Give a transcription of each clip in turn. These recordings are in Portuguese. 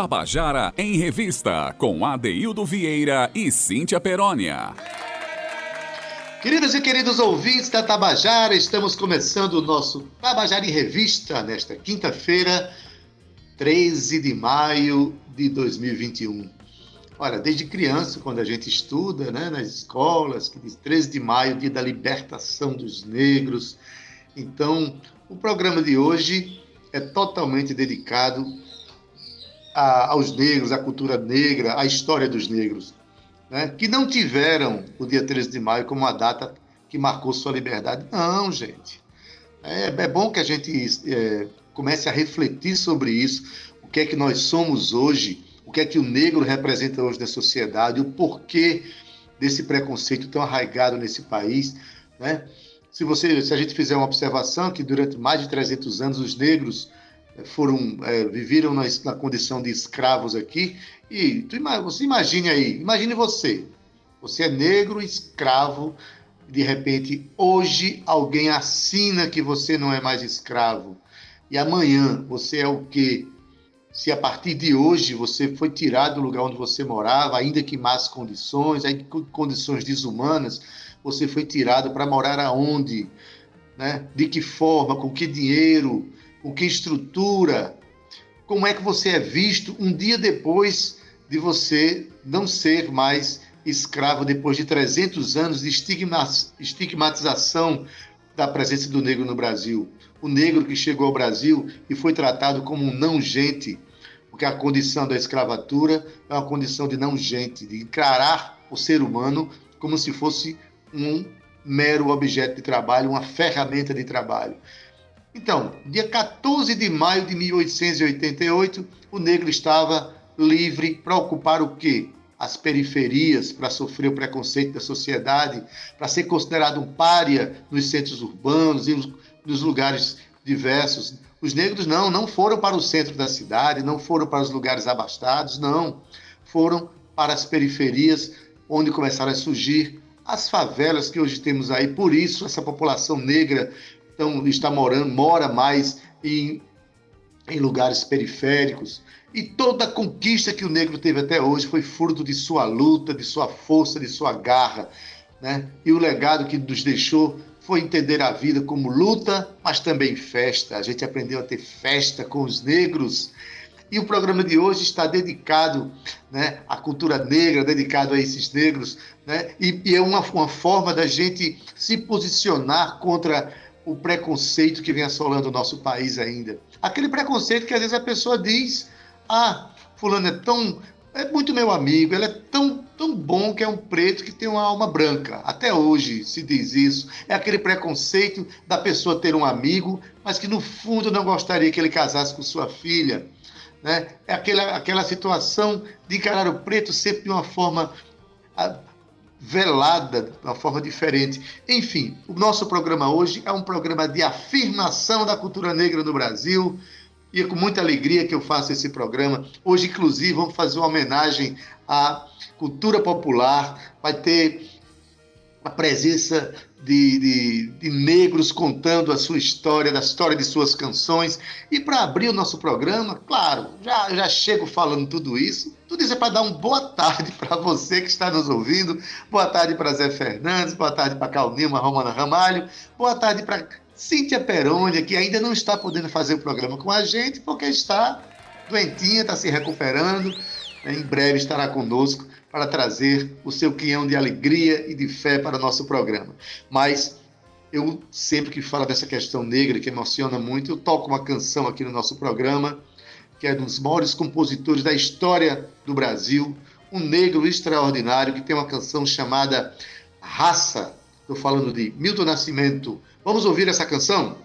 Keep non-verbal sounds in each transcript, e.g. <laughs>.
Tabajara em Revista, com Adeildo Vieira e Cíntia Perónia. Queridos e queridos ouvintes da Tabajara, estamos começando o nosso Tabajara em Revista nesta quinta-feira, 13 de maio de 2021. Olha, desde criança, quando a gente estuda né, nas escolas, que diz 13 de maio, dia da libertação dos negros. Então, o programa de hoje é totalmente dedicado a, aos negros, à cultura negra, à história dos negros né, que não tiveram o dia 13 de maio como uma data que marcou sua liberdade. Não, gente. É, é bom que a gente é, comece a refletir sobre isso, o que é que nós somos hoje, o que é que o negro representa hoje na sociedade, o porquê desse preconceito tão arraigado nesse país, né? Se você, se a gente fizer uma observação que durante mais de 300 anos os negros foram é, viveram na, na, condição de escravos aqui e tu, você imagine aí, imagine você, você é negro, escravo, de repente hoje alguém assina que você não é mais escravo e amanhã você é o quê? Se a partir de hoje você foi tirado do lugar onde você morava, ainda que más condições, ainda com condições desumanas, você foi tirado para morar aonde? Né? De que forma? Com que dinheiro? O que estrutura, como é que você é visto um dia depois de você não ser mais escravo, depois de 300 anos de estigmatização da presença do negro no Brasil. O negro que chegou ao Brasil e foi tratado como um não gente, porque a condição da escravatura é uma condição de não gente, de encarar o ser humano como se fosse um mero objeto de trabalho, uma ferramenta de trabalho. Então, dia 14 de maio de 1888, o negro estava livre para ocupar o quê? As periferias, para sofrer o preconceito da sociedade, para ser considerado um pária nos centros urbanos e nos lugares diversos. Os negros não, não foram para o centro da cidade, não foram para os lugares abastados, não. Foram para as periferias, onde começaram a surgir as favelas que hoje temos aí. Por isso, essa população negra então está morando, mora mais em, em lugares periféricos. E toda a conquista que o negro teve até hoje foi fruto de sua luta, de sua força, de sua garra. Né? E o legado que nos deixou foi entender a vida como luta, mas também festa. A gente aprendeu a ter festa com os negros. E o programa de hoje está dedicado né, à cultura negra, dedicado a esses negros. Né? E, e é uma, uma forma da gente se posicionar contra o preconceito que vem assolando o nosso país ainda. Aquele preconceito que às vezes a pessoa diz: ah, fulano é tão. É muito meu amigo, ele é tão, tão bom que é um preto que tem uma alma branca. Até hoje se diz isso. É aquele preconceito da pessoa ter um amigo, mas que no fundo não gostaria que ele casasse com sua filha. Né? É aquela, aquela situação de encarar o preto sempre de uma forma velada de uma forma diferente. Enfim, o nosso programa hoje é um programa de afirmação da cultura negra no Brasil. E é com muita alegria que eu faço esse programa. Hoje, inclusive, vamos fazer uma homenagem à cultura popular. Vai ter a presença de, de, de, negros contando a sua história, da história de suas canções. E para abrir o nosso programa, claro, já, já chego falando tudo isso. Tudo isso é para dar uma boa tarde <laughs> para você que está nos ouvindo. Boa tarde para Zé Fernandes, boa tarde para Calnilma Romana Ramalho, boa tarde para Cíntia Perônia, que ainda não está podendo fazer o programa com a gente, porque está doentinha, está se recuperando. Em breve estará conosco para trazer o seu quinhão de alegria e de fé para o nosso programa. Mas eu sempre que falo dessa questão negra, que emociona muito, eu toco uma canção aqui no nosso programa, que é um dos maiores compositores da história do Brasil, um negro extraordinário que tem uma canção chamada Raça. Estou falando de Milton Nascimento. Vamos ouvir essa canção?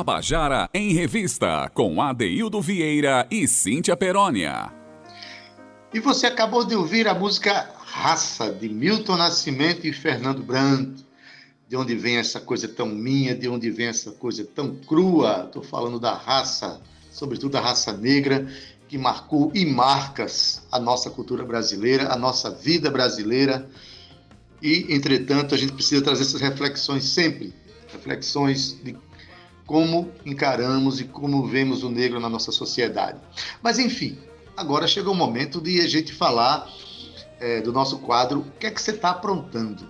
Tabajara em Revista, com Adeildo Vieira e Cíntia Perónia. E você acabou de ouvir a música Raça, de Milton Nascimento e Fernando Brandt. De onde vem essa coisa tão minha, de onde vem essa coisa tão crua? Estou falando da raça, sobretudo da raça negra, que marcou e marcas a nossa cultura brasileira, a nossa vida brasileira. E, entretanto, a gente precisa trazer essas reflexões sempre reflexões de como encaramos e como vemos o negro na nossa sociedade. Mas, enfim, agora chegou o momento de a gente falar é, do nosso quadro O que é que você está aprontando?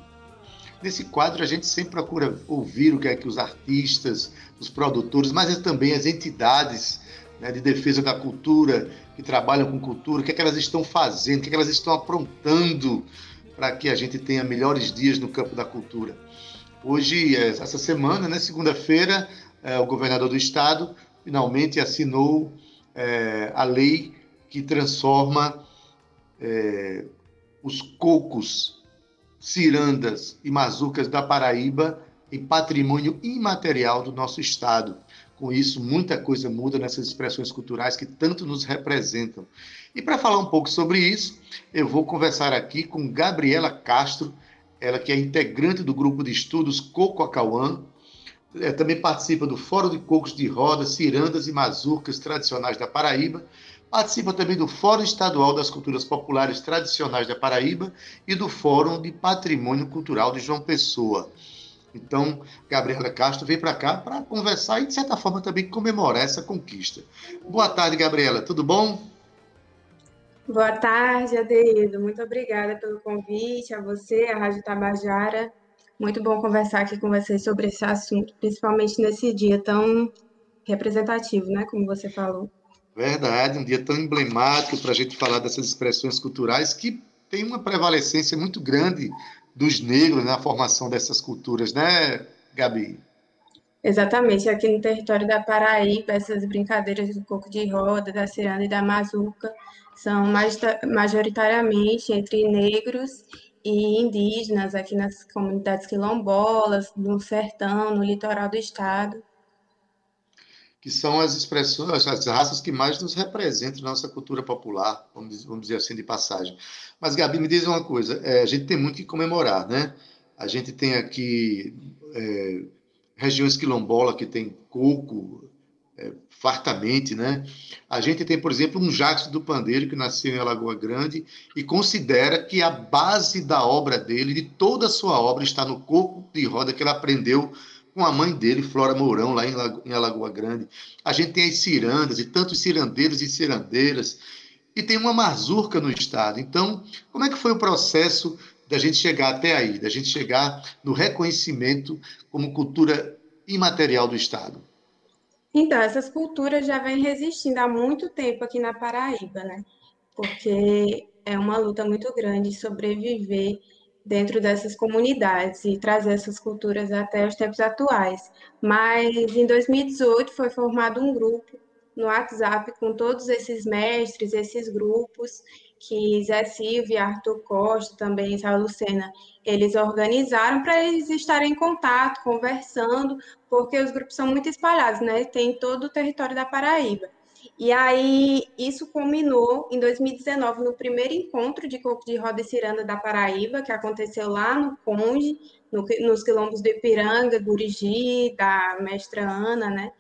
Nesse quadro, a gente sempre procura ouvir o que é que os artistas, os produtores, mas também as entidades né, de defesa da cultura, que trabalham com cultura, o que é que elas estão fazendo, o que é que elas estão aprontando para que a gente tenha melhores dias no campo da cultura. Hoje, é, essa semana, né, segunda-feira, é, o governador do estado finalmente assinou é, a lei que transforma é, os cocos, cirandas e mazucas da Paraíba em patrimônio imaterial do nosso estado. Com isso, muita coisa muda nessas expressões culturais que tanto nos representam. E para falar um pouco sobre isso, eu vou conversar aqui com Gabriela Castro, ela que é integrante do grupo de estudos Coco Acauã, é, também participa do Fórum de Cocos de Roda, Cirandas e Mazurcas Tradicionais da Paraíba, participa também do Fórum Estadual das Culturas Populares Tradicionais da Paraíba e do Fórum de Patrimônio Cultural de João Pessoa. Então, Gabriela Castro vem para cá para conversar e, de certa forma, também comemorar essa conquista. Boa tarde, Gabriela, tudo bom? Boa tarde, Adeildo. Muito obrigada pelo convite, a você, a Rádio Tabajara. Muito bom conversar aqui com vocês sobre esse assunto, principalmente nesse dia tão representativo, né? Como você falou. Verdade, um dia tão emblemático para a gente falar dessas expressões culturais que tem uma prevalecência muito grande dos negros na formação dessas culturas, né, Gabi? Exatamente, aqui no território da Paraíba, essas brincadeiras do coco de roda, da ciranda e da mazuca são majoritariamente entre negros e indígenas, aqui nas comunidades quilombolas, no sertão, no litoral do estado. Que são as expressões, as raças que mais nos representam na nossa cultura popular, vamos dizer assim, de passagem. Mas, Gabi, me diz uma coisa: é, a gente tem muito que comemorar, né? A gente tem aqui. É, regiões quilombola que tem coco é, fartamente, né? A gente tem, por exemplo, um Jackson do Pandeiro que nasceu em Alagoa Grande e considera que a base da obra dele, de toda a sua obra, está no coco de roda que ele aprendeu com a mãe dele, Flora Mourão, lá em Alagoa Grande. A gente tem as cirandas e tantos cirandeiros e cirandeiras e tem uma mazurca no estado. Então, como é que foi o processo da gente chegar até aí, da gente chegar no reconhecimento como cultura imaterial do Estado? Então, essas culturas já vêm resistindo há muito tempo aqui na Paraíba, né? Porque é uma luta muito grande sobreviver dentro dessas comunidades e trazer essas culturas até os tempos atuais. Mas em 2018 foi formado um grupo no WhatsApp com todos esses mestres, esses grupos, que Zé Silva e Arthur Costa, também Isabel Lucena, eles organizaram para eles estarem em contato, conversando, porque os grupos são muito espalhados, né? Tem todo o território da Paraíba. E aí, isso culminou em 2019, no primeiro encontro de Coco de Roda e Ciranda da Paraíba, que aconteceu lá no Conde, no, nos quilombos do Ipiranga, Gurigi, da mestra Ana, né?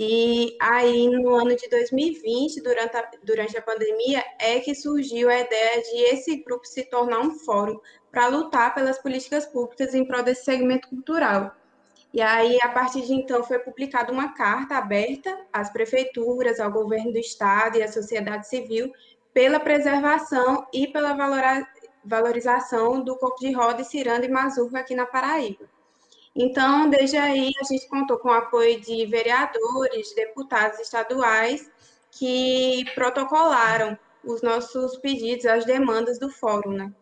E aí, no ano de 2020, durante a, durante a pandemia, é que surgiu a ideia de esse grupo se tornar um fórum para lutar pelas políticas públicas em prol desse segmento cultural. E aí, a partir de então, foi publicada uma carta aberta às prefeituras, ao governo do estado e à sociedade civil pela preservação e pela valorização do corpo de roda, ciranda e mazurca aqui na Paraíba. Então, desde aí, a gente contou com o apoio de vereadores, deputados estaduais, que protocolaram os nossos pedidos, as demandas do fórum, né?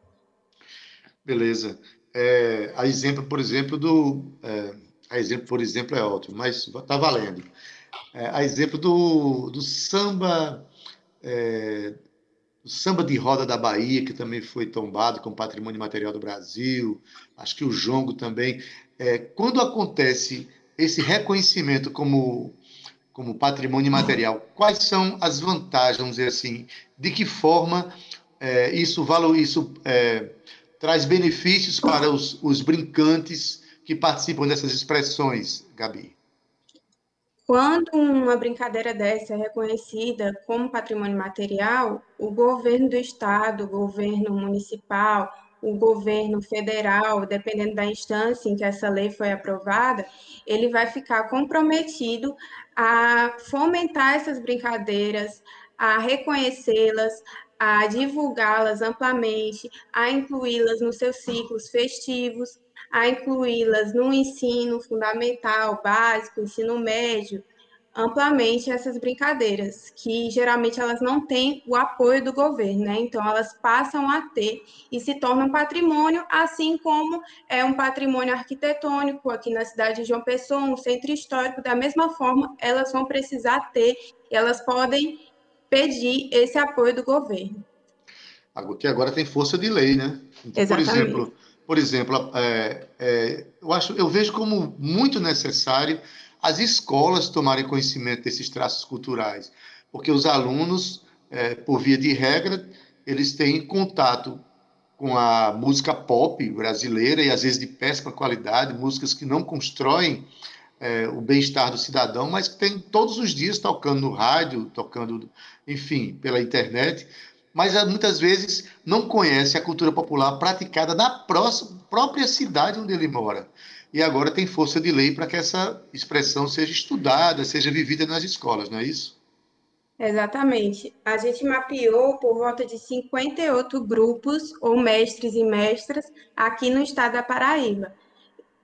Beleza. É, a exemplo, por exemplo, do. É, a exemplo, por exemplo, é ótimo, mas está valendo. É, a exemplo do, do samba. É, o samba de roda da Bahia, que também foi tombado como patrimônio material do Brasil, acho que o jongo também. É, quando acontece esse reconhecimento como, como patrimônio material, quais são as vantagens, vamos dizer assim, de que forma é, isso, isso é, traz benefícios para os, os brincantes que participam dessas expressões, Gabi? Quando uma brincadeira dessa é reconhecida como patrimônio material, o governo do estado, o governo municipal, o governo federal, dependendo da instância em que essa lei foi aprovada, ele vai ficar comprometido a fomentar essas brincadeiras, a reconhecê-las, a divulgá-las amplamente, a incluí-las nos seus ciclos festivos, a incluí-las no ensino fundamental, básico, ensino médio, amplamente essas brincadeiras, que geralmente elas não têm o apoio do governo, né? Então elas passam a ter e se tornam patrimônio, assim como é um patrimônio arquitetônico aqui na cidade de João Pessoa, um centro histórico, da mesma forma, elas vão precisar ter e elas podem pedir esse apoio do governo. Que agora tem força de lei, né? Então, Exatamente. Por exemplo, por exemplo é, é, eu, acho, eu vejo como muito necessário as escolas tomarem conhecimento desses traços culturais, porque os alunos, é, por via de regra, eles têm contato com a música pop brasileira e às vezes de péssima qualidade, músicas que não constroem é, o bem-estar do cidadão, mas que tem todos os dias tocando no rádio, tocando, enfim, pela internet, mas ah, muitas vezes não conhece a cultura popular praticada na próxima, própria cidade onde ele mora. E agora tem força de lei para que essa expressão seja estudada, seja vivida nas escolas, não é isso? Exatamente. A gente mapeou por volta de 58 grupos ou mestres e mestras aqui no estado da Paraíba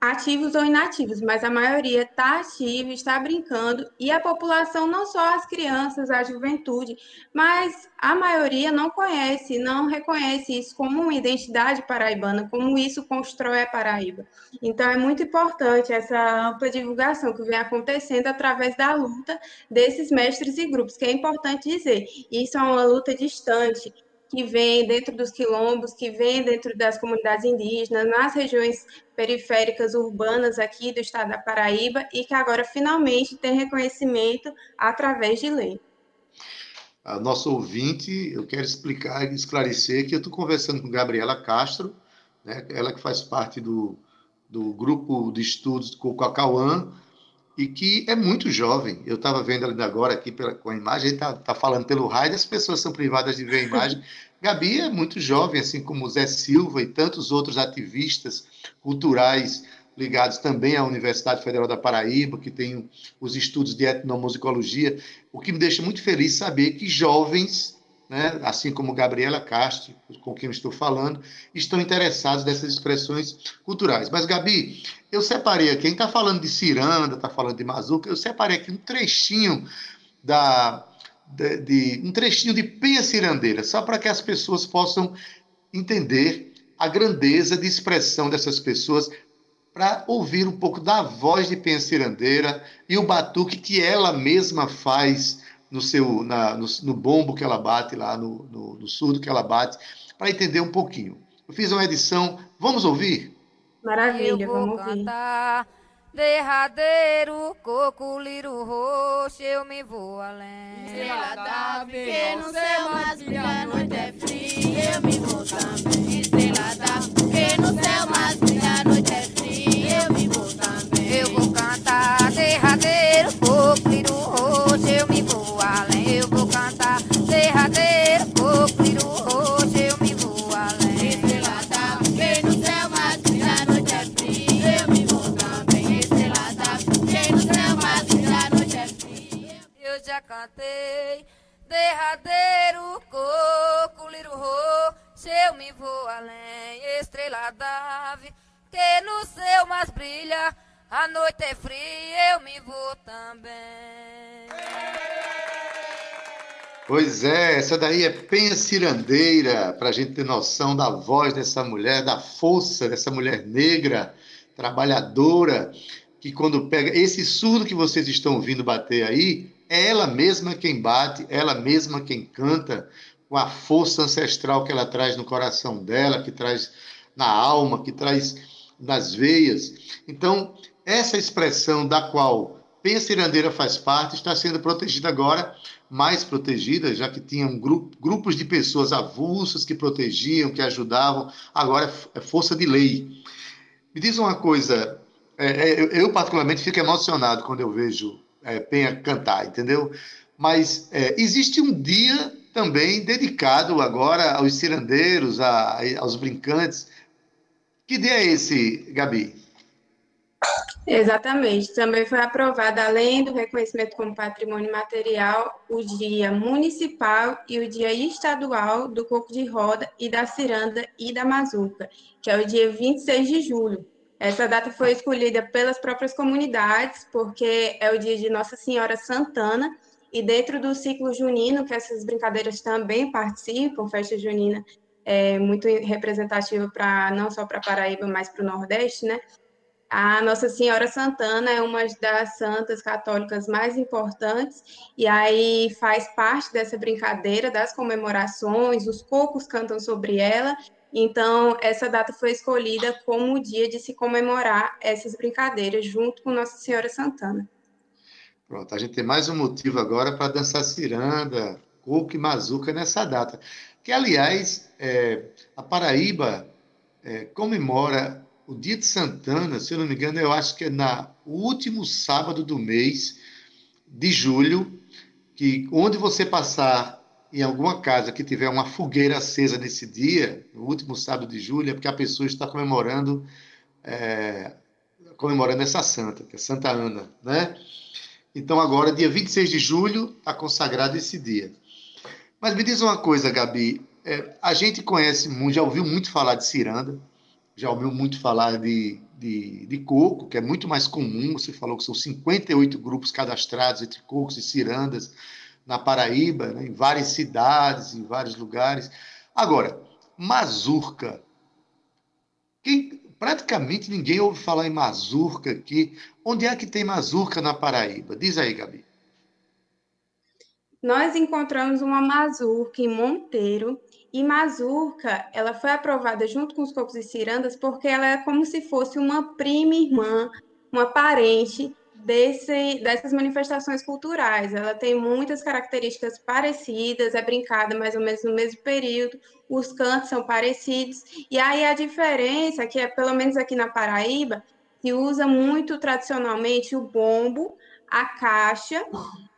ativos ou inativos, mas a maioria está ativa, está brincando, e a população, não só as crianças, a juventude, mas a maioria não conhece, não reconhece isso como uma identidade paraibana, como isso constrói a Paraíba. Então, é muito importante essa ampla divulgação que vem acontecendo através da luta desses mestres e grupos, que é importante dizer, isso é uma luta distante, que vem dentro dos quilombos, que vem dentro das comunidades indígenas, nas regiões periféricas urbanas aqui do estado da Paraíba e que agora finalmente tem reconhecimento através de lei. A nosso ouvinte, eu quero explicar e esclarecer que eu estou conversando com Gabriela Castro, né, ela que faz parte do, do grupo de estudos com o Cacauã, e que é muito jovem. Eu estava vendo ela agora aqui pela, com a imagem, está tá falando pelo raio, as pessoas são privadas de ver a imagem. <laughs> Gabi é muito jovem, assim como Zé Silva e tantos outros ativistas culturais ligados também à Universidade Federal da Paraíba, que tem os estudos de etnomusicologia, o que me deixa muito feliz saber que jovens né, assim como Gabriela Castro, com quem estou falando, estão interessados nessas expressões culturais. Mas, Gabi, eu separei aqui, quem está falando de ciranda, está falando de mazuca, eu separei aqui um trechinho da, de, de um trechinho de Penha Cirandeira, só para que as pessoas possam entender a grandeza de expressão dessas pessoas, para ouvir um pouco da voz de Penha Cirandeira e o batuque que ela mesma faz no seu na, no, no, bombo que ela bate lá, no, no, no surdo que ela bate, para entender um pouquinho. Eu fiz uma edição, vamos ouvir? Maravilha, vamos ouvir. Derradeiro, coco, liro roxo, eu me vou além. Estrela da que no céu mais brilha, a noite é fria, eu me vou também. Cantei. Derradeiro coco, liro ro, se eu me vou além, estrela d'ave, que no céu mais brilha, a noite é fria, eu me vou também. Pois é, essa daí é Penha Cirandeira, para a gente ter noção da voz dessa mulher, da força dessa mulher negra, trabalhadora, que quando pega esse surdo que vocês estão ouvindo bater aí, é ela mesma quem bate, ela mesma quem canta, com a força ancestral que ela traz no coração dela, que traz na alma, que traz nas veias. Então, essa expressão da qual Penha Cirandeira faz parte está sendo protegida agora, mais protegida, já que tinham grupo, grupos de pessoas avulsas que protegiam, que ajudavam, agora é força de lei. Me diz uma coisa, é, é, eu particularmente fico emocionado quando eu vejo é, Penha cantar, entendeu? Mas é, existe um dia também dedicado agora aos cirandeiros, a, aos brincantes. Que dia é esse, Gabi? Exatamente. Também foi aprovado, além do reconhecimento como patrimônio material, o Dia Municipal e o Dia Estadual do Coco de Roda e da Ciranda e da Mazuca, que é o dia 26 de julho. Essa data foi escolhida pelas próprias comunidades, porque é o dia de Nossa Senhora Santana, e dentro do ciclo junino, que essas brincadeiras também participam, festa junina é muito representativa para não só para Paraíba, mas para o Nordeste, né? A Nossa Senhora Santana é uma das santas católicas mais importantes, e aí faz parte dessa brincadeira das comemorações, os cocos cantam sobre ela, então essa data foi escolhida como o dia de se comemorar essas brincadeiras, junto com Nossa Senhora Santana. Pronto, a gente tem mais um motivo agora para dançar ciranda, coco e mazuca nessa data. Que, aliás, é, a Paraíba é, comemora o dia de Santana, se eu não me engano, eu acho que é na último sábado do mês de julho, que onde você passar em alguma casa que tiver uma fogueira acesa nesse dia, no último sábado de julho, é porque a pessoa está comemorando é, comemorando essa santa, que é Santa Ana, né? Então agora, dia 26 de julho, está consagrado esse dia. Mas me diz uma coisa, Gabi, é, a gente conhece muito, já ouviu muito falar de ciranda, já ouviu muito falar de, de, de, coco, que é muito mais comum. Você falou que são 58 grupos cadastrados entre cocos e cirandas na Paraíba, né, em várias cidades, em vários lugares. Agora, mazurca. Quem, praticamente ninguém ouve falar em mazurca aqui. Onde é que tem mazurca na Paraíba? Diz aí, Gabi. Nós encontramos uma mazurca em Monteiro, e mazurca, ela foi aprovada junto com os cocos e cirandas porque ela é como se fosse uma prima irmã, uma parente desse, dessas manifestações culturais. Ela tem muitas características parecidas, é brincada mais ou menos no mesmo período, os cantos são parecidos, e aí a diferença, que é pelo menos aqui na Paraíba, se usa muito tradicionalmente o bombo, a caixa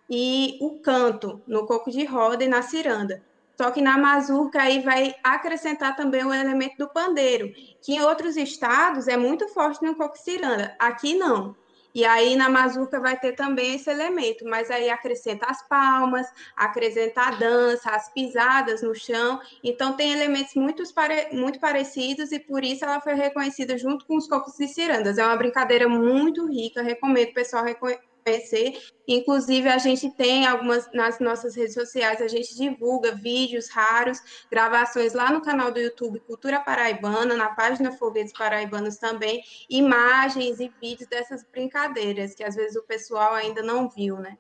e o canto no coco de roda e na ciranda. Só que na mazurca aí vai acrescentar também o elemento do pandeiro, que em outros estados é muito forte no coco ciranda. Aqui não. E aí na mazurca vai ter também esse elemento, mas aí acrescenta as palmas, acrescenta a dança, as pisadas no chão. Então tem elementos muito, pare... muito parecidos e por isso ela foi reconhecida junto com os cocos e cirandas. É uma brincadeira muito rica, recomendo o pessoal reconhecer conhecer. Inclusive, a gente tem algumas nas nossas redes sociais, a gente divulga vídeos raros, gravações lá no canal do YouTube Cultura Paraibana, na página Foguetes Paraibanos também, imagens e vídeos dessas brincadeiras, que às vezes o pessoal ainda não viu, né?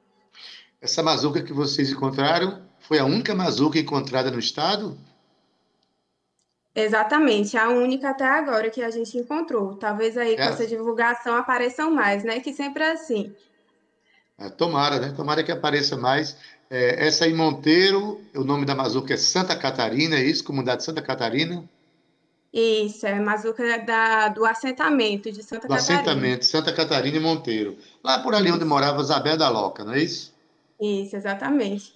Essa mazuca que vocês encontraram foi a única mazuca encontrada no estado? Exatamente, a única até agora que a gente encontrou. Talvez aí com é. essa divulgação apareçam mais, né? Que sempre é assim. É, tomara, né? Tomara que apareça mais. É, essa em Monteiro, o nome da Mazuca é Santa Catarina, é isso? Comunidade Santa Catarina? Isso, é Mazuca da, do assentamento de Santa do Catarina. assentamento, Santa Catarina e Monteiro. Lá por ali onde morava Zabé da Loca, não é isso? Isso, exatamente.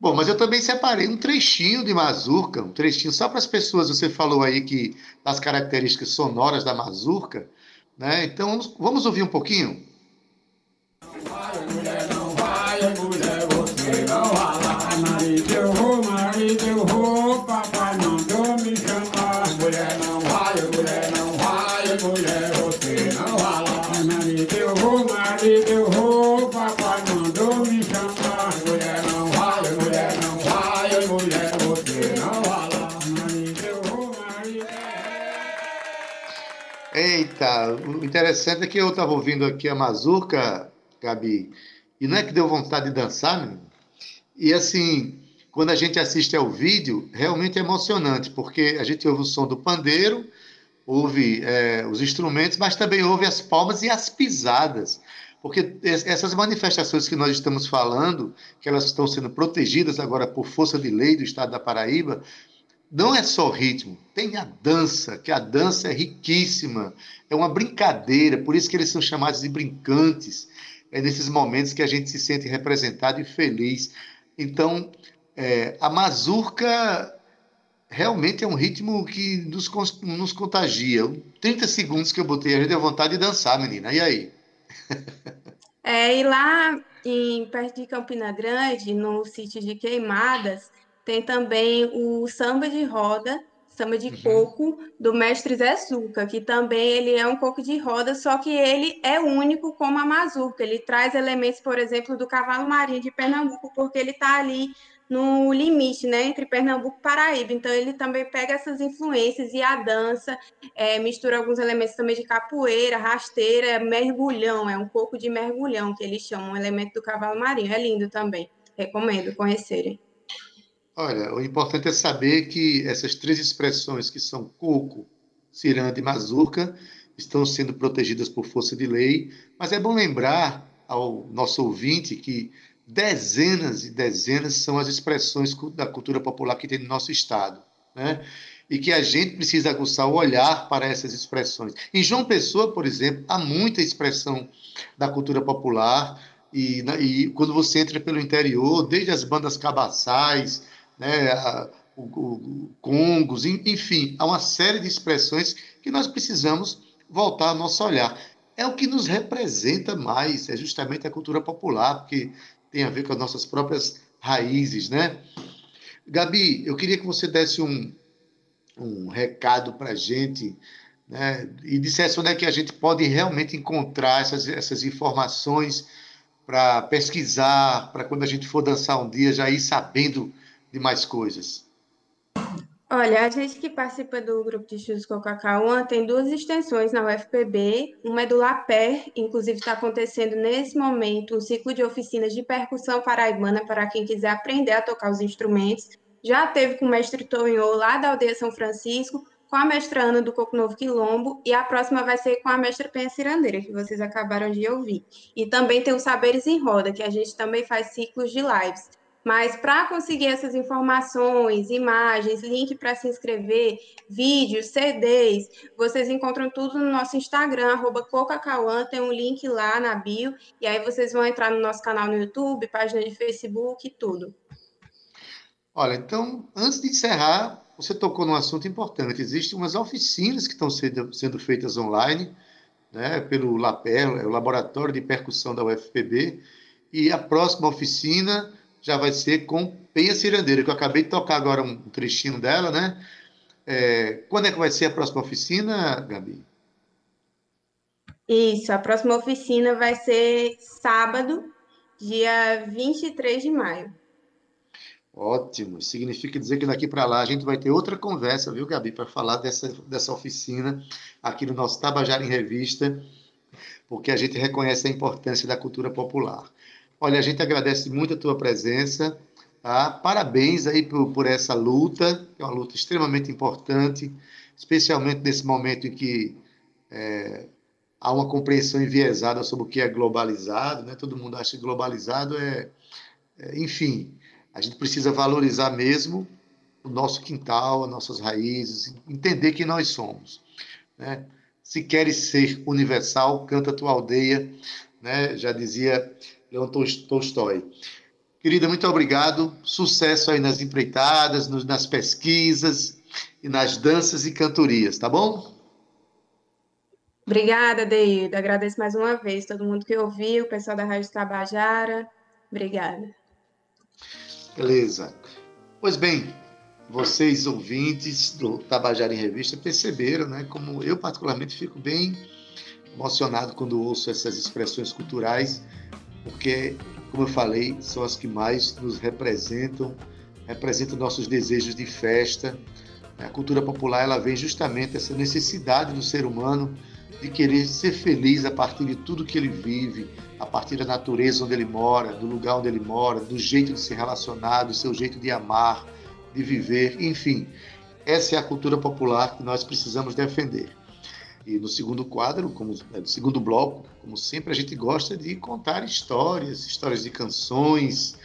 Bom, mas eu também separei um trechinho de mazurca, um trechinho só para as pessoas. Você falou aí que das características sonoras da mazurca, né? Então vamos, vamos ouvir um pouquinho. Eita, o interessante é que eu estava ouvindo aqui a Mazurca Gabi. E não é que deu vontade de dançar, menino? E assim, quando a gente assiste ao vídeo, realmente é emocionante, porque a gente ouve o som do pandeiro, houve é, os instrumentos, mas também houve as palmas e as pisadas. Porque essas manifestações que nós estamos falando, que elas estão sendo protegidas agora por força de lei do Estado da Paraíba, não é só ritmo, tem a dança, que a dança é riquíssima, é uma brincadeira, por isso que eles são chamados de brincantes. É nesses momentos que a gente se sente representado e feliz. Então, é, a mazurca realmente é um ritmo que nos, nos contagia. 30 segundos que eu botei, a gente deu vontade de dançar, menina. E aí? É, e lá em, perto de Campina Grande, no sítio de Queimadas, tem também o samba de roda, samba de uhum. coco, do mestre Zé Suca, que também ele é um coco de roda, só que ele é único como a mazurca. Ele traz elementos, por exemplo, do cavalo marinho de Pernambuco, porque ele está ali no limite, né, entre Pernambuco e Paraíba. Então ele também pega essas influências e a dança é, mistura alguns elementos também de capoeira, rasteira, mergulhão, é um coco de mergulhão que eles chamam, um elemento do cavalo marinho. É lindo também. Recomendo conhecerem. Olha, o importante é saber que essas três expressões que são coco, ciranda e mazurca estão sendo protegidas por força de lei, mas é bom lembrar ao nosso ouvinte que dezenas e dezenas são as expressões da cultura popular que tem no nosso estado, né? E que a gente precisa aguçar o olhar para essas expressões. Em João Pessoa, por exemplo, há muita expressão da cultura popular e, e quando você entra pelo interior, desde as bandas cabaçais, né, a, o, o, congos, enfim, há uma série de expressões que nós precisamos voltar ao nosso olhar. É o que nos representa mais, é justamente a cultura popular, porque tem a ver com as nossas próprias raízes, né? Gabi, eu queria que você desse um, um recado para a gente né, e dissesse onde é que a gente pode realmente encontrar essas, essas informações para pesquisar, para quando a gente for dançar um dia já ir sabendo de mais coisas? Olha, a gente que participa do grupo de estudos Coca-Cola tem duas extensões na UFPB. Uma é do LAPER, inclusive está acontecendo nesse momento um ciclo de oficinas de percussão paraibana para quem quiser aprender a tocar os instrumentos. Já teve com o mestre Tonhô lá da aldeia São Francisco, com a mestra Ana do Coco Novo Quilombo, e a próxima vai ser com a mestra Penha Cirandeira, que vocês acabaram de ouvir. E também tem o Saberes em Roda, que a gente também faz ciclos de lives. Mas para conseguir essas informações, imagens, link para se inscrever, vídeos, CDs, vocês encontram tudo no nosso Instagram, arroba Cocacauã, tem um link lá na bio, e aí vocês vão entrar no nosso canal no YouTube, página de Facebook, tudo. Olha, então, antes de encerrar, você tocou num assunto importante. Existem umas oficinas que estão sendo, sendo feitas online, né, pelo LAPER, o Laboratório de Percussão da UFPB, e a próxima oficina já vai ser com Penha Cirandeira, que eu acabei de tocar agora um trechinho dela, né? É, quando é que vai ser a próxima oficina, Gabi? Isso, a próxima oficina vai ser sábado, dia 23 de maio. Ótimo, significa dizer que daqui para lá a gente vai ter outra conversa, viu, Gabi, para falar dessa, dessa oficina aqui no nosso Tabajara em Revista, porque a gente reconhece a importância da cultura popular. Olha, a gente agradece muito a tua presença. Tá? Parabéns aí por, por essa luta, é uma luta extremamente importante, especialmente nesse momento em que é, há uma compreensão enviesada sobre o que é globalizado, né? Todo mundo acha que globalizado é, é, enfim, a gente precisa valorizar mesmo o nosso quintal, as nossas raízes, entender quem nós somos, né? Se queres ser universal, canta a tua aldeia, né? Já dizia Leon Tolstói. Querida, muito obrigado. Sucesso aí nas empreitadas, nas pesquisas e nas danças e cantorias, tá bom? Obrigada, Deilda. Agradeço mais uma vez todo mundo que ouviu, o pessoal da Rádio Tabajara. Obrigada. Beleza. Pois bem, vocês ouvintes do Tabajara em Revista perceberam, né, como eu particularmente fico bem emocionado quando ouço essas expressões culturais porque, como eu falei, são as que mais nos representam, representam nossos desejos de festa. A cultura popular ela vem justamente essa necessidade do ser humano de querer ser feliz a partir de tudo que ele vive, a partir da natureza onde ele mora, do lugar onde ele mora, do jeito de se relacionar, do seu jeito de amar, de viver, enfim. Essa é a cultura popular que nós precisamos defender. E no segundo quadro, como no segundo bloco, como sempre, a gente gosta de contar histórias, histórias de canções.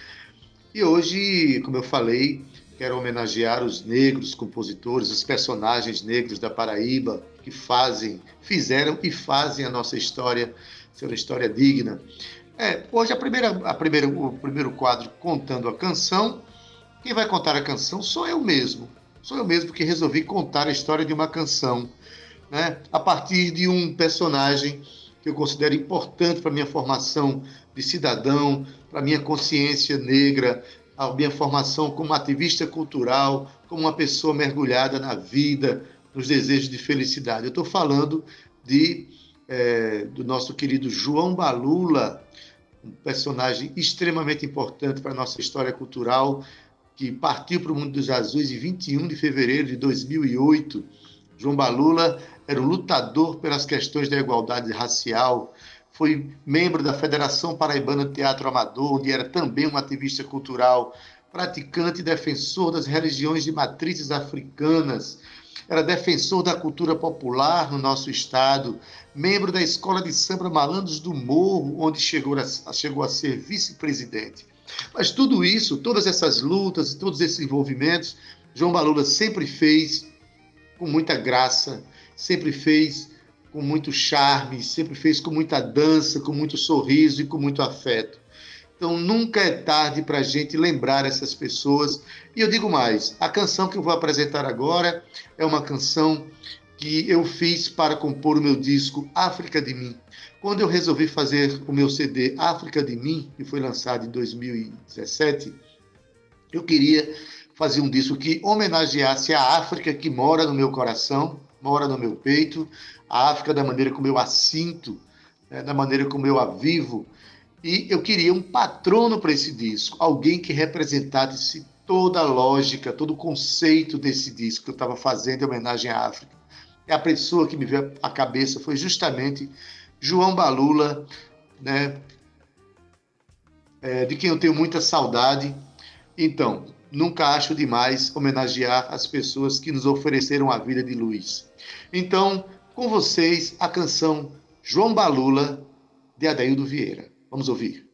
E hoje, como eu falei, quero homenagear os negros compositores, os personagens negros da Paraíba que fazem, fizeram e fazem a nossa história ser uma história digna. É, hoje a primeira, a primeira, o primeiro quadro contando a canção. Quem vai contar a canção sou eu mesmo. Sou eu mesmo que resolvi contar a história de uma canção, né? A partir de um personagem que eu considero importante para minha formação de cidadão, para minha consciência negra, a minha formação como ativista cultural, como uma pessoa mergulhada na vida, nos desejos de felicidade. Eu estou falando de, é, do nosso querido João Balula, um personagem extremamente importante para a nossa história cultural, que partiu para o mundo dos azuis em 21 de fevereiro de 2008. João Balula era um lutador pelas questões da igualdade racial, foi membro da Federação Paraibana de Teatro Amador, onde era também um ativista cultural, praticante e defensor das religiões de matrizes africanas, era defensor da cultura popular no nosso estado, membro da Escola de Samba Malandros do Morro, onde chegou a, chegou a ser vice-presidente. Mas tudo isso, todas essas lutas, todos esses envolvimentos, João Balula sempre fez com muita graça, sempre fez com muito charme, sempre fez com muita dança, com muito sorriso e com muito afeto. Então nunca é tarde para a gente lembrar essas pessoas. E eu digo mais: a canção que eu vou apresentar agora é uma canção que eu fiz para compor o meu disco África de Mim. Quando eu resolvi fazer o meu CD África de Mim, que foi lançado em 2017, eu queria fazer um disco que homenageasse a África que mora no meu coração, mora no meu peito, a África da maneira como eu a sinto, né, da maneira como eu a vivo. E eu queria um patrono para esse disco, alguém que representasse toda a lógica, todo o conceito desse disco que eu estava fazendo em homenagem à África. E a pessoa que me veio à cabeça foi justamente João Balula, né, é, de quem eu tenho muita saudade. Então, nunca acho demais homenagear as pessoas que nos ofereceram a vida de luz. Então, com vocês a canção João Balula, de Adaildo Vieira. Vamos ouvir.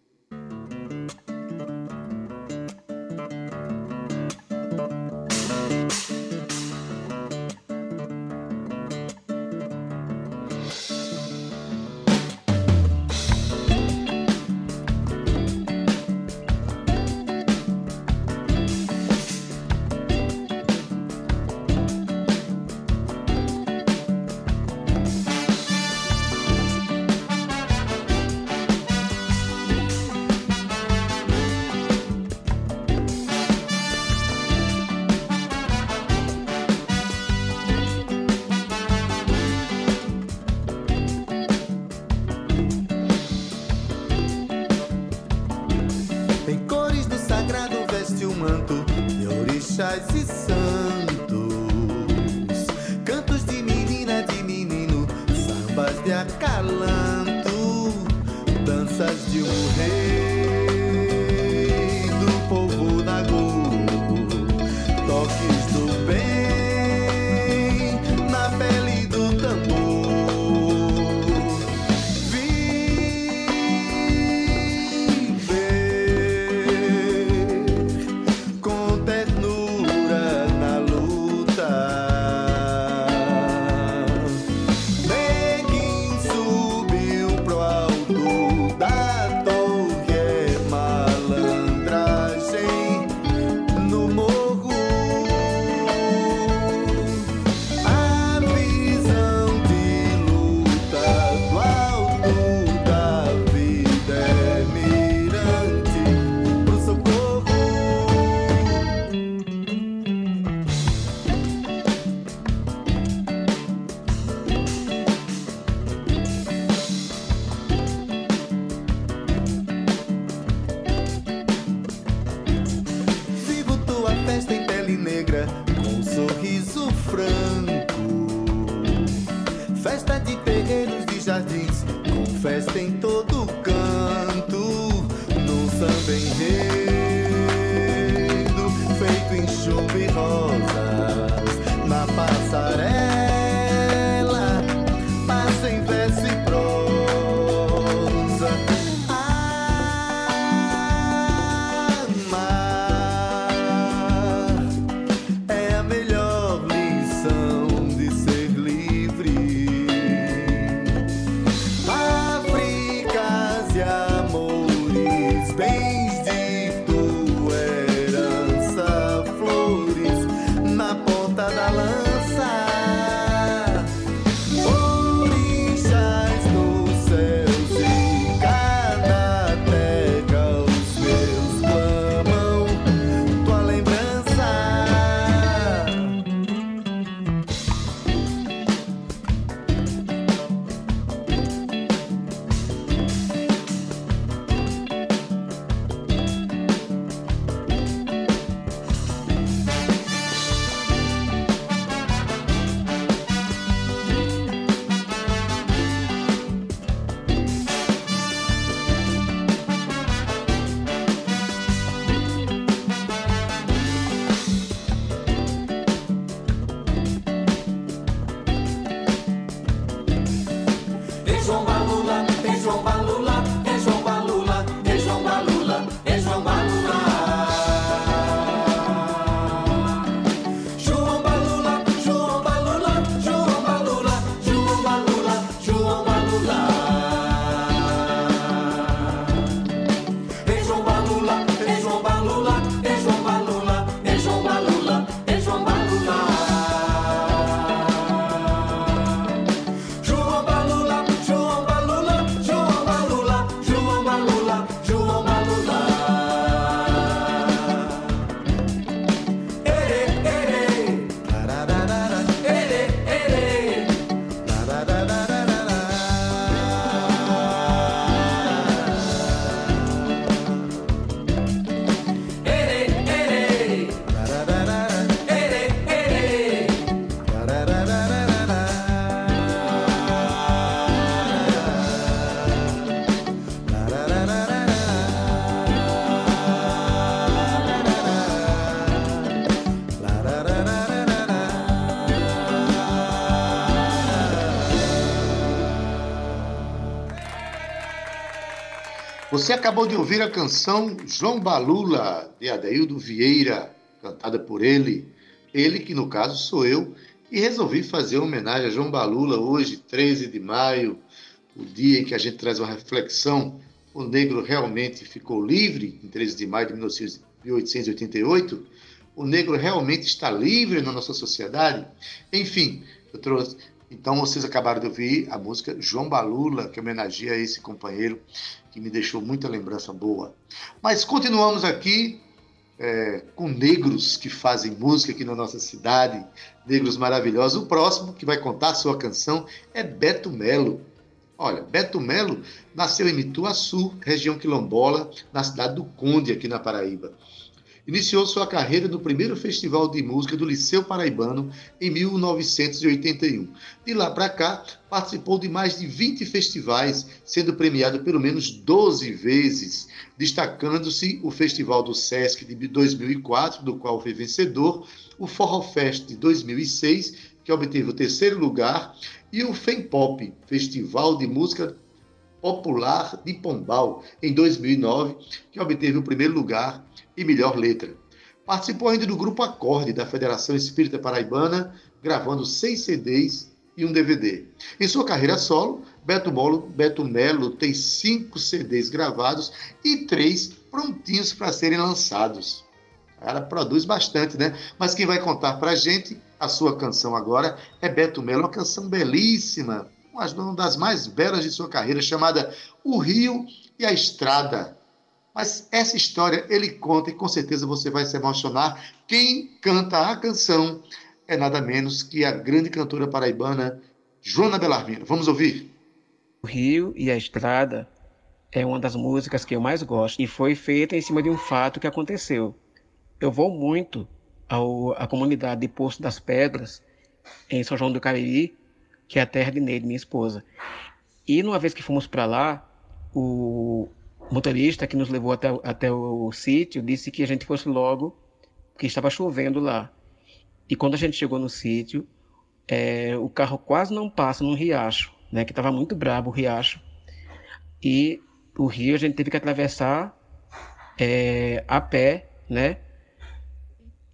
Você acabou de ouvir a canção João Balula, de Adeildo Vieira, cantada por ele. Ele, que no caso sou eu, e resolvi fazer homenagem a João Balula hoje, 13 de maio, o dia em que a gente traz uma reflexão. O negro realmente ficou livre, em 13 de maio de 1888. O negro realmente está livre na nossa sociedade. Enfim, eu trouxe. Então vocês acabaram de ouvir a música João Balula, que homenageia esse companheiro que me deixou muita lembrança boa. Mas continuamos aqui é, com negros que fazem música aqui na nossa cidade, negros maravilhosos. O próximo que vai contar a sua canção é Beto Melo. Olha, Beto Melo nasceu em Mituaçu, região quilombola, na cidade do Conde, aqui na Paraíba. Iniciou sua carreira no primeiro Festival de Música do Liceu Paraibano em 1981. De lá para cá, participou de mais de 20 festivais, sendo premiado pelo menos 12 vezes, destacando-se o Festival do Sesc de 2004, do qual foi vencedor, o Forró Fest de 2006, que obteve o terceiro lugar, e o FEMPOP, Festival de Música Popular de Pombal, em 2009, que obteve o primeiro lugar e melhor letra. Participou ainda do grupo Acorde da Federação Espírita Paraibana, gravando seis CDs e um DVD. Em sua carreira solo, Beto, Molo, Beto Melo tem cinco CDs gravados e três prontinhos para serem lançados. Cara produz bastante, né? Mas quem vai contar para a gente a sua canção agora é Beto Melo, uma canção belíssima, uma das mais belas de sua carreira, chamada O Rio e a Estrada. Mas essa história ele conta e com certeza você vai se emocionar. Quem canta a canção é nada menos que a grande cantora paraibana Joana Belarmino. Vamos ouvir. O Rio e a Estrada é uma das músicas que eu mais gosto e foi feita em cima de um fato que aconteceu. Eu vou muito ao, à comunidade de Poço das Pedras, em São João do Cariri, que é a terra de Neide, minha esposa. E numa vez que fomos para lá, o, motorista que nos levou até, até o sítio disse que a gente fosse logo, que estava chovendo lá. E quando a gente chegou no sítio, é, o carro quase não passa num riacho, né? Que estava muito brabo o riacho. E o rio a gente teve que atravessar é, a pé, né?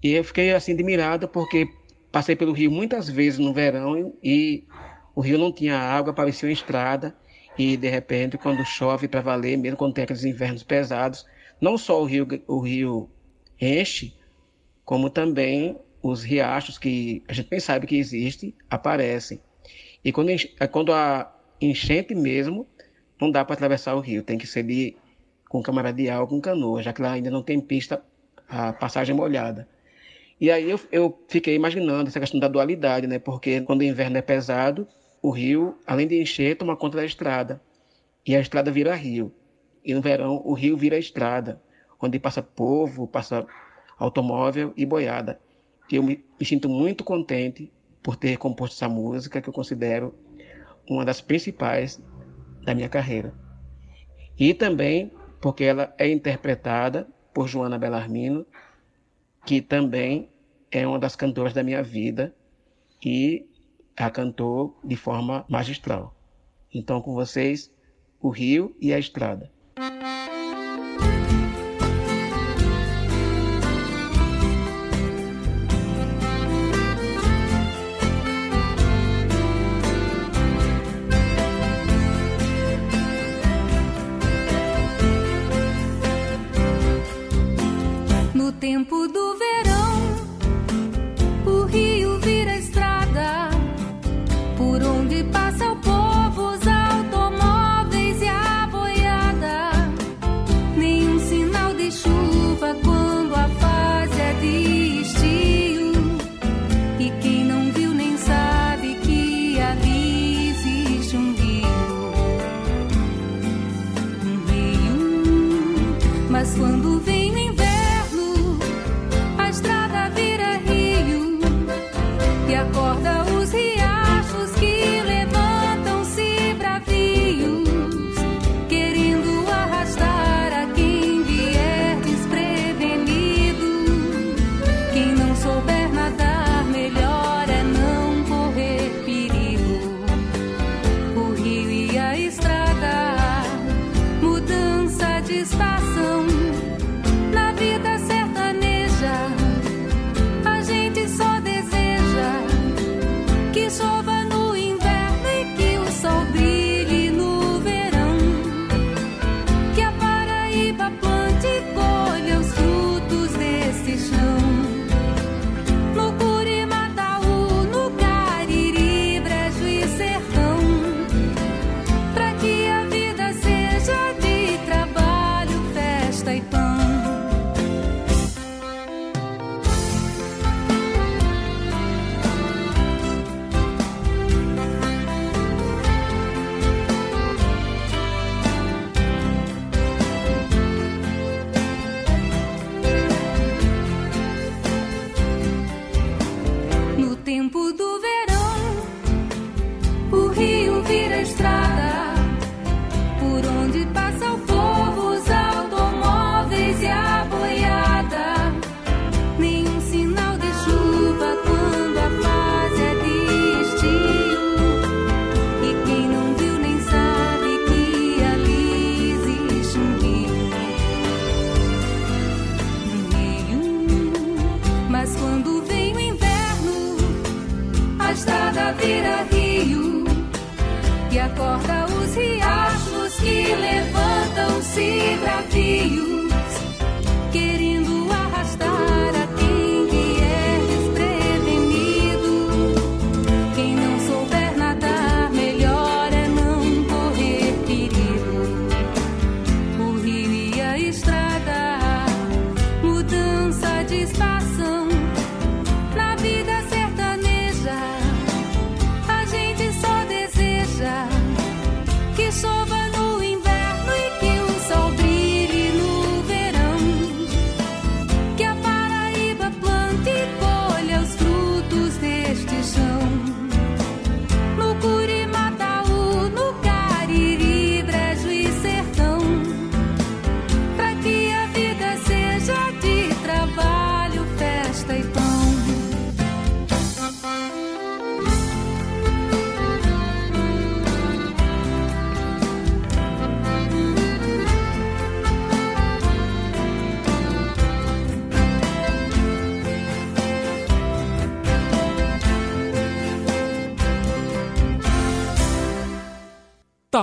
E eu fiquei assim admirado porque passei pelo rio muitas vezes no verão e o rio não tinha água, parecia uma estrada. E de repente, quando chove para valer, mesmo quando tem aqueles invernos pesados, não só o rio, o rio enche, como também os riachos que a gente nem sabe que existe aparecem. E quando, quando a enchente mesmo, não dá para atravessar o rio, tem que ser de, com câmara de água, com canoa, já que lá ainda não tem pista, a passagem molhada. E aí eu, eu fiquei imaginando essa questão da dualidade, né? Porque quando o inverno é pesado, o rio, além de encher, toma conta da estrada. E a estrada vira rio. E no verão, o rio vira estrada, onde passa povo, passa automóvel e boiada. Eu me, me sinto muito contente por ter composto essa música, que eu considero uma das principais da minha carreira. E também porque ela é interpretada por Joana Bellarmino, que também é uma das cantoras da minha vida e a cantou de forma magistral. Então, com vocês, o rio e a estrada.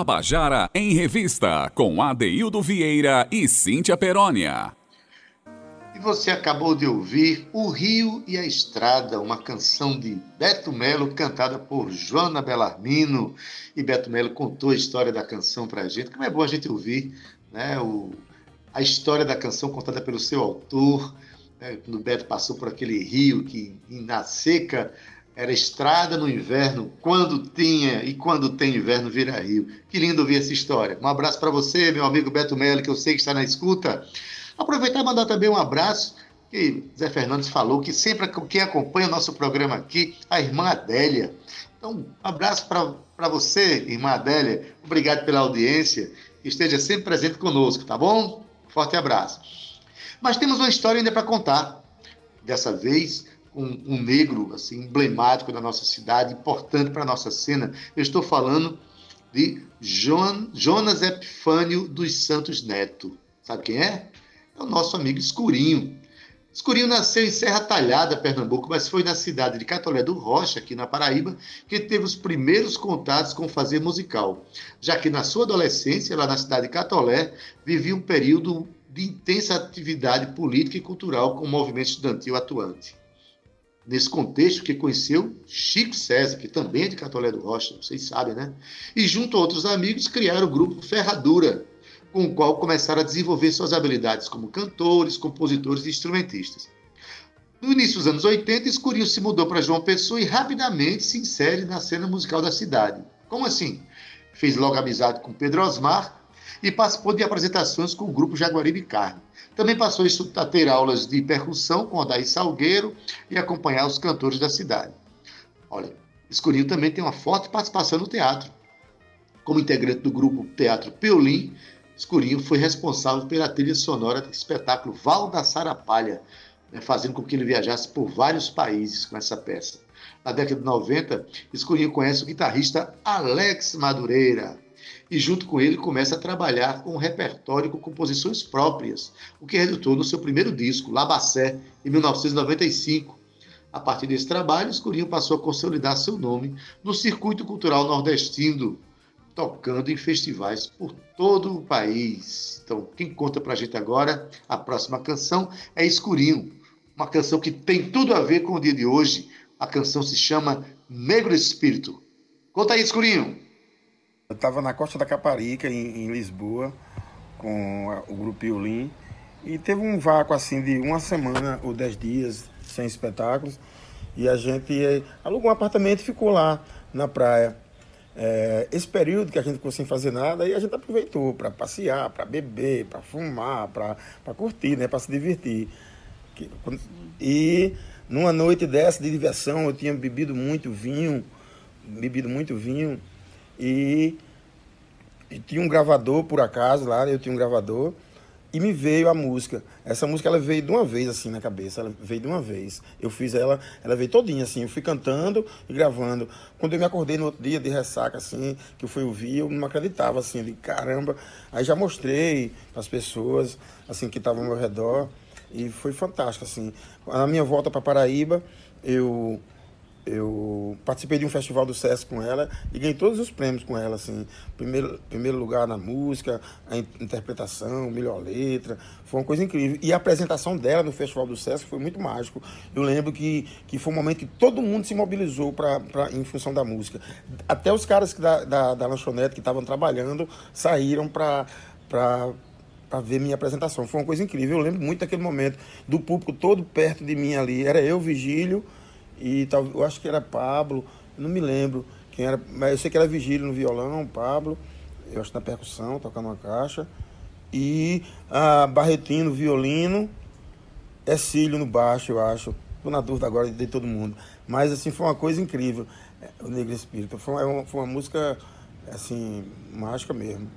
Tabajara em Revista, com Adeildo Vieira e Cíntia Perónia. E você acabou de ouvir O Rio e a Estrada, uma canção de Beto Melo, cantada por Joana Bellarmino. E Beto Melo contou a história da canção para a gente. Como é bom a gente ouvir né, o, a história da canção contada pelo seu autor. Né, quando o Beto passou por aquele rio que, na seca, era estrada no inverno, quando tinha e quando tem inverno vira rio. Que lindo ouvir essa história. Um abraço para você, meu amigo Beto Melo, que eu sei que está na escuta. Aproveitar e mandar também um abraço, que Zé Fernandes falou que sempre quem acompanha o nosso programa aqui, a irmã Adélia. Então, um abraço para você, irmã Adélia. Obrigado pela audiência. Esteja sempre presente conosco, tá bom? Forte abraço. Mas temos uma história ainda para contar. Dessa vez, um, um negro assim emblemático da nossa cidade, importante para a nossa cena. Eu estou falando de Joan, Jonas Epifânio dos Santos Neto. Sabe quem é? É o nosso amigo Escurinho. Escurinho nasceu em Serra Talhada, Pernambuco, mas foi na cidade de Catolé do Rocha, aqui na Paraíba, que teve os primeiros contatos com fazer musical, já que na sua adolescência, lá na cidade de Catolé, vivia um período de intensa atividade política e cultural com o movimento estudantil atuante nesse contexto que conheceu Chico César, que também é de Catolé do Rocha, vocês sabem, né? E junto a outros amigos criaram o grupo Ferradura, com o qual começaram a desenvolver suas habilidades como cantores, compositores e instrumentistas. No início dos anos 80, Escurinho se mudou para João Pessoa e rapidamente se insere na cena musical da cidade. Como assim? Fez logo amizade com Pedro Osmar e participou de apresentações com o grupo Jaguaribe Carne. Também passou a ter aulas de percussão com Odaí Salgueiro e acompanhar os cantores da cidade. Olha, Escurinho também tem uma forte participação no teatro. Como integrante do grupo Teatro Peolim, Escurinho foi responsável pela trilha sonora do espetáculo Val da Sarapalha, né, fazendo com que ele viajasse por vários países com essa peça. Na década de 90, Escurinho conhece o guitarrista Alex Madureira, e junto com ele começa a trabalhar com um repertório com composições próprias, o que resultou no seu primeiro disco, Labacé, em 1995. A partir desse trabalho, Escurinho passou a consolidar seu nome no circuito cultural nordestino, tocando em festivais por todo o país. Então, quem conta pra gente agora a próxima canção é Escurinho, uma canção que tem tudo a ver com o dia de hoje. A canção se chama Negro Espírito. Conta aí, Escurinho. Eu estava na Costa da Caparica, em, em Lisboa, com a, o grupo Piolim, e teve um vácuo assim de uma semana ou dez dias sem espetáculos, e a gente eh, alugou um apartamento e ficou lá na praia. É, esse período que a gente ficou sem fazer nada, aí a gente aproveitou para passear, para beber, para fumar, para curtir, né, para se divertir. E numa noite dessa de diversão, eu tinha bebido muito vinho, bebido muito vinho, e, e, tinha um gravador, por acaso, lá, eu tinha um gravador, e me veio a música. Essa música, ela veio de uma vez, assim, na cabeça, ela veio de uma vez. Eu fiz ela, ela veio todinha, assim, eu fui cantando e gravando. Quando eu me acordei no outro dia, de ressaca, assim, que eu fui ouvir, eu não acreditava, assim, de caramba. Aí já mostrei as pessoas, assim, que estavam ao meu redor, e foi fantástico, assim. Na minha volta para Paraíba, eu eu participei de um festival do SESC com ela e ganhei todos os prêmios com ela, assim. Primeiro, primeiro lugar na música, a interpretação, melhor letra. Foi uma coisa incrível. E a apresentação dela no festival do SESC foi muito mágico. Eu lembro que, que foi um momento que todo mundo se mobilizou pra, pra, em função da música. Até os caras da, da, da lanchonete que estavam trabalhando saíram para para ver minha apresentação. Foi uma coisa incrível. Eu lembro muito daquele momento, do público todo perto de mim ali. Era eu, Vigílio, e tal, eu acho que era Pablo, não me lembro quem era, mas eu sei que era Vigílio no violão, Pablo, eu acho na percussão, tocando uma caixa, e a Barretinho no violino, Cílio no baixo, eu acho. Estou na dúvida agora de todo mundo. Mas assim, foi uma coisa incrível, o Negro Espírito. Foi uma, foi uma música assim, mágica mesmo.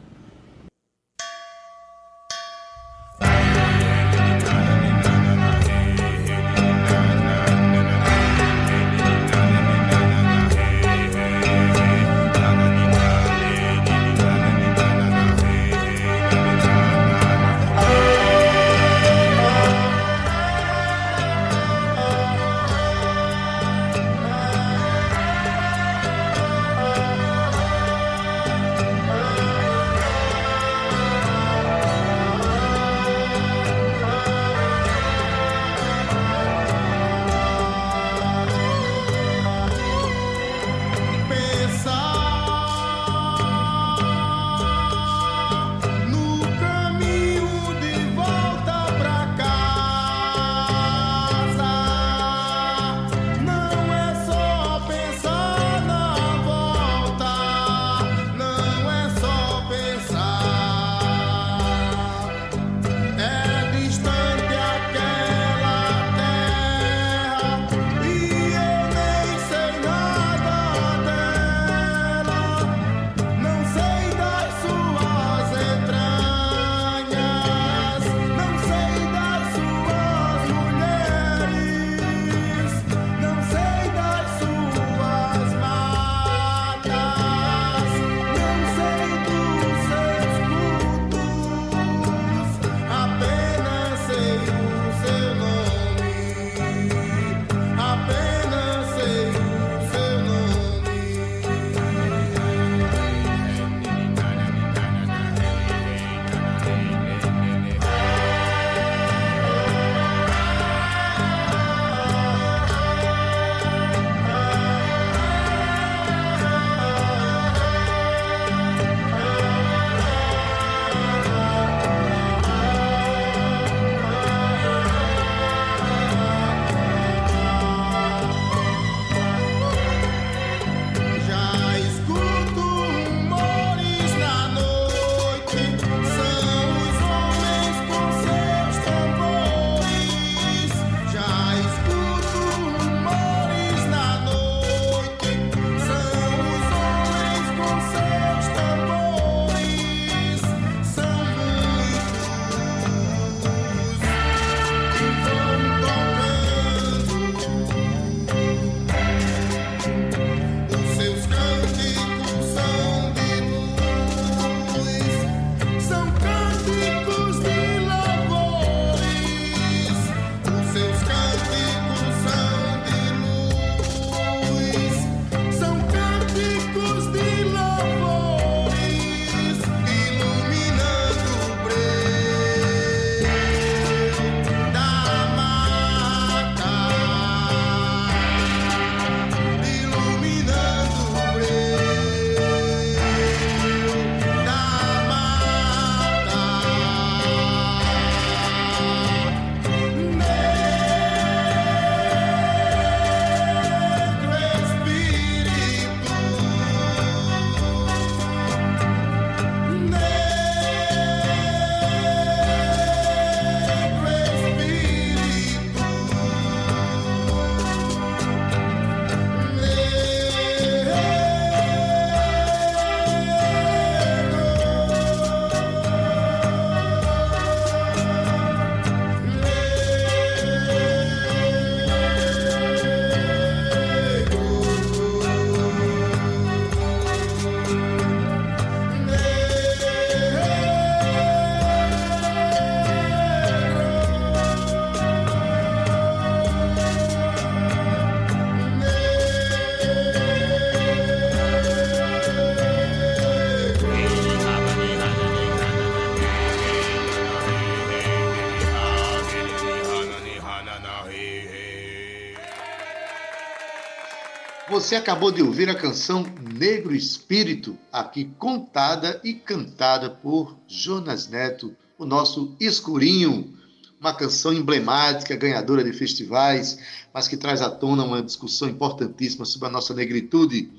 Você acabou de ouvir a canção Negro Espírito, aqui contada e cantada por Jonas Neto, o nosso escurinho. Uma canção emblemática, ganhadora de festivais, mas que traz à tona uma discussão importantíssima sobre a nossa negritude.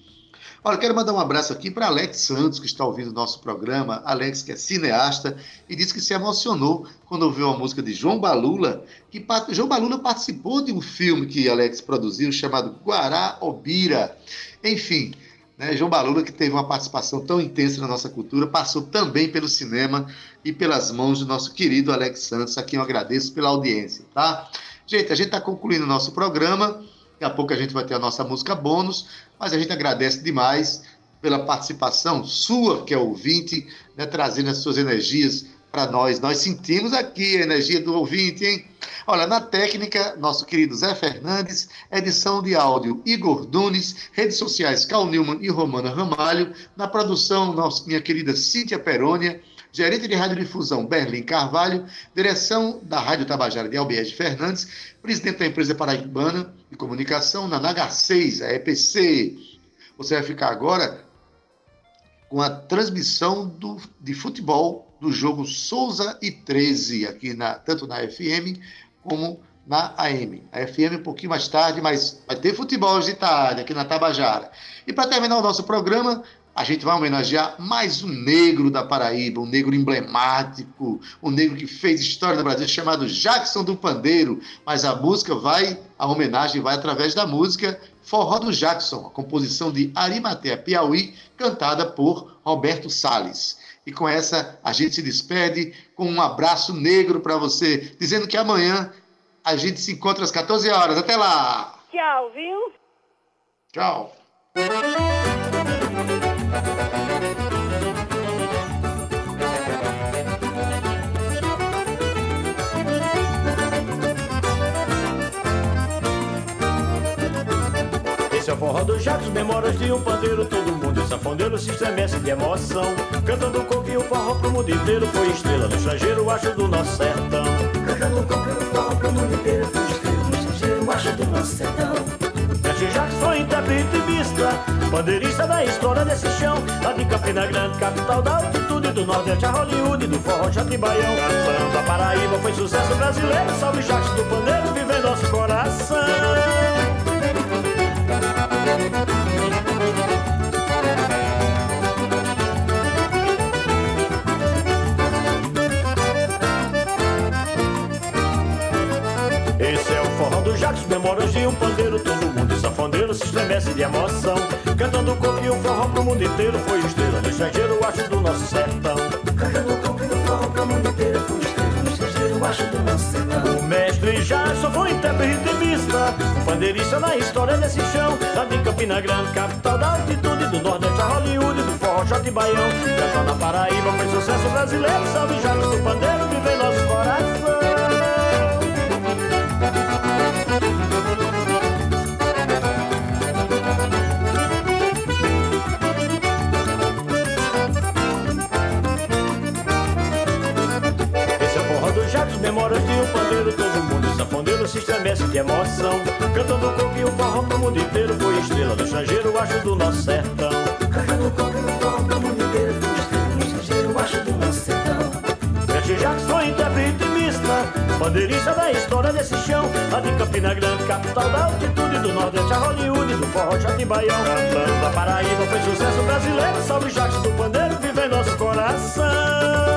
Olha, quero mandar um abraço aqui para Alex Santos, que está ouvindo o nosso programa. Alex, que é cineasta, e disse que se emocionou quando ouviu a música de João Balula, que João Balula participou de um filme que Alex produziu chamado Guará Obira. Enfim, né, João Balula, que teve uma participação tão intensa na nossa cultura, passou também pelo cinema e pelas mãos do nosso querido Alex Santos, a quem eu agradeço pela audiência, tá? Gente, a gente está concluindo o nosso programa. Daqui a pouco a gente vai ter a nossa música bônus, mas a gente agradece demais pela participação sua, que é ouvinte, né, trazendo as suas energias para nós. Nós sentimos aqui a energia do ouvinte, hein? Olha, na técnica, nosso querido Zé Fernandes, edição de áudio Igor Dunes, redes sociais Cal Newman e Romana Ramalho, na produção, nossa, minha querida Cíntia Perônia, gerente de radiodifusão Berlim Carvalho, direção da Rádio Tabajara de Albiés Fernandes, presidente da empresa paraibana de comunicação, na NH6, a EPC. Você vai ficar agora com a transmissão do, de futebol do jogo Souza e 13, aqui na, tanto na FM como na AM. A FM um pouquinho mais tarde, mas vai ter futebol de tarde aqui na Tabajara. E para terminar o nosso programa, a gente vai homenagear mais um negro da Paraíba, um negro emblemático, um negro que fez história no Brasil, chamado Jackson do Pandeiro. Mas a música vai, a homenagem vai através da música Forró do Jackson, a composição de Arimatea Piauí, cantada por Roberto Salles. E com essa a gente se despede com um abraço negro para você, dizendo que amanhã a gente se encontra às 14 horas. Até lá! Tchau, viu? Tchau. Forró do Jacques, memórias de um pandeiro Todo mundo e sanfoneiro se estremece de emoção. Cantando coco e o forró pro mundo inteiro Foi estrela no estrangeiro, acho do nosso sertão. Cantando coco e o forró pro mundo inteiro Foi estrela no estrangeiro, acho do nosso sertão. Mestre Jacques foi intérprete e vista Bandeirista da história desse chão. Lá de Campina Grande, capital da altitude Do Nordeste a Hollywood, do forró Jatibaião Cantando a Paraíba, foi sucesso brasileiro. Salve Jacques do Pandeiro, vive nosso coração memórias de um pandeiro Todo mundo e sanfoneiro se estremece de emoção. Cantando o coco e o forró pro mundo inteiro Foi estrela no estrangeiro, acho do nosso sertão. Cantando coco e o forró pro mundo inteiro Foi estrela no estrangeiro, acho do nosso sertão. O mestre Jackson foi intérprete e vista Bandeirista na história desse chão. Lá de Campina Grande, capital da altitude Do Nordeste a Hollywood, do forró shot e baião Cantando na Paraíba, foi sucesso brasileiro Salve Jacques do Pandeiro, estremece de emoção. Cantando coco e o forró pro mundo inteiro Foi estrela no estrangeiro, acho do nosso sertão. Cantando coco e o forró pro mundo inteiro Foi estrela no estrangeiro, acho do nosso sertão. Jacques foi intérprete mista Bandeirista da história desse chão. Lá de Campina Grande, capital da altitude Do Nordeste a Hollywood, do forró Jatibaião Cantando a Paraíba, foi sucesso brasileiro Salve Jacques do Pandeiro, vive em nosso coração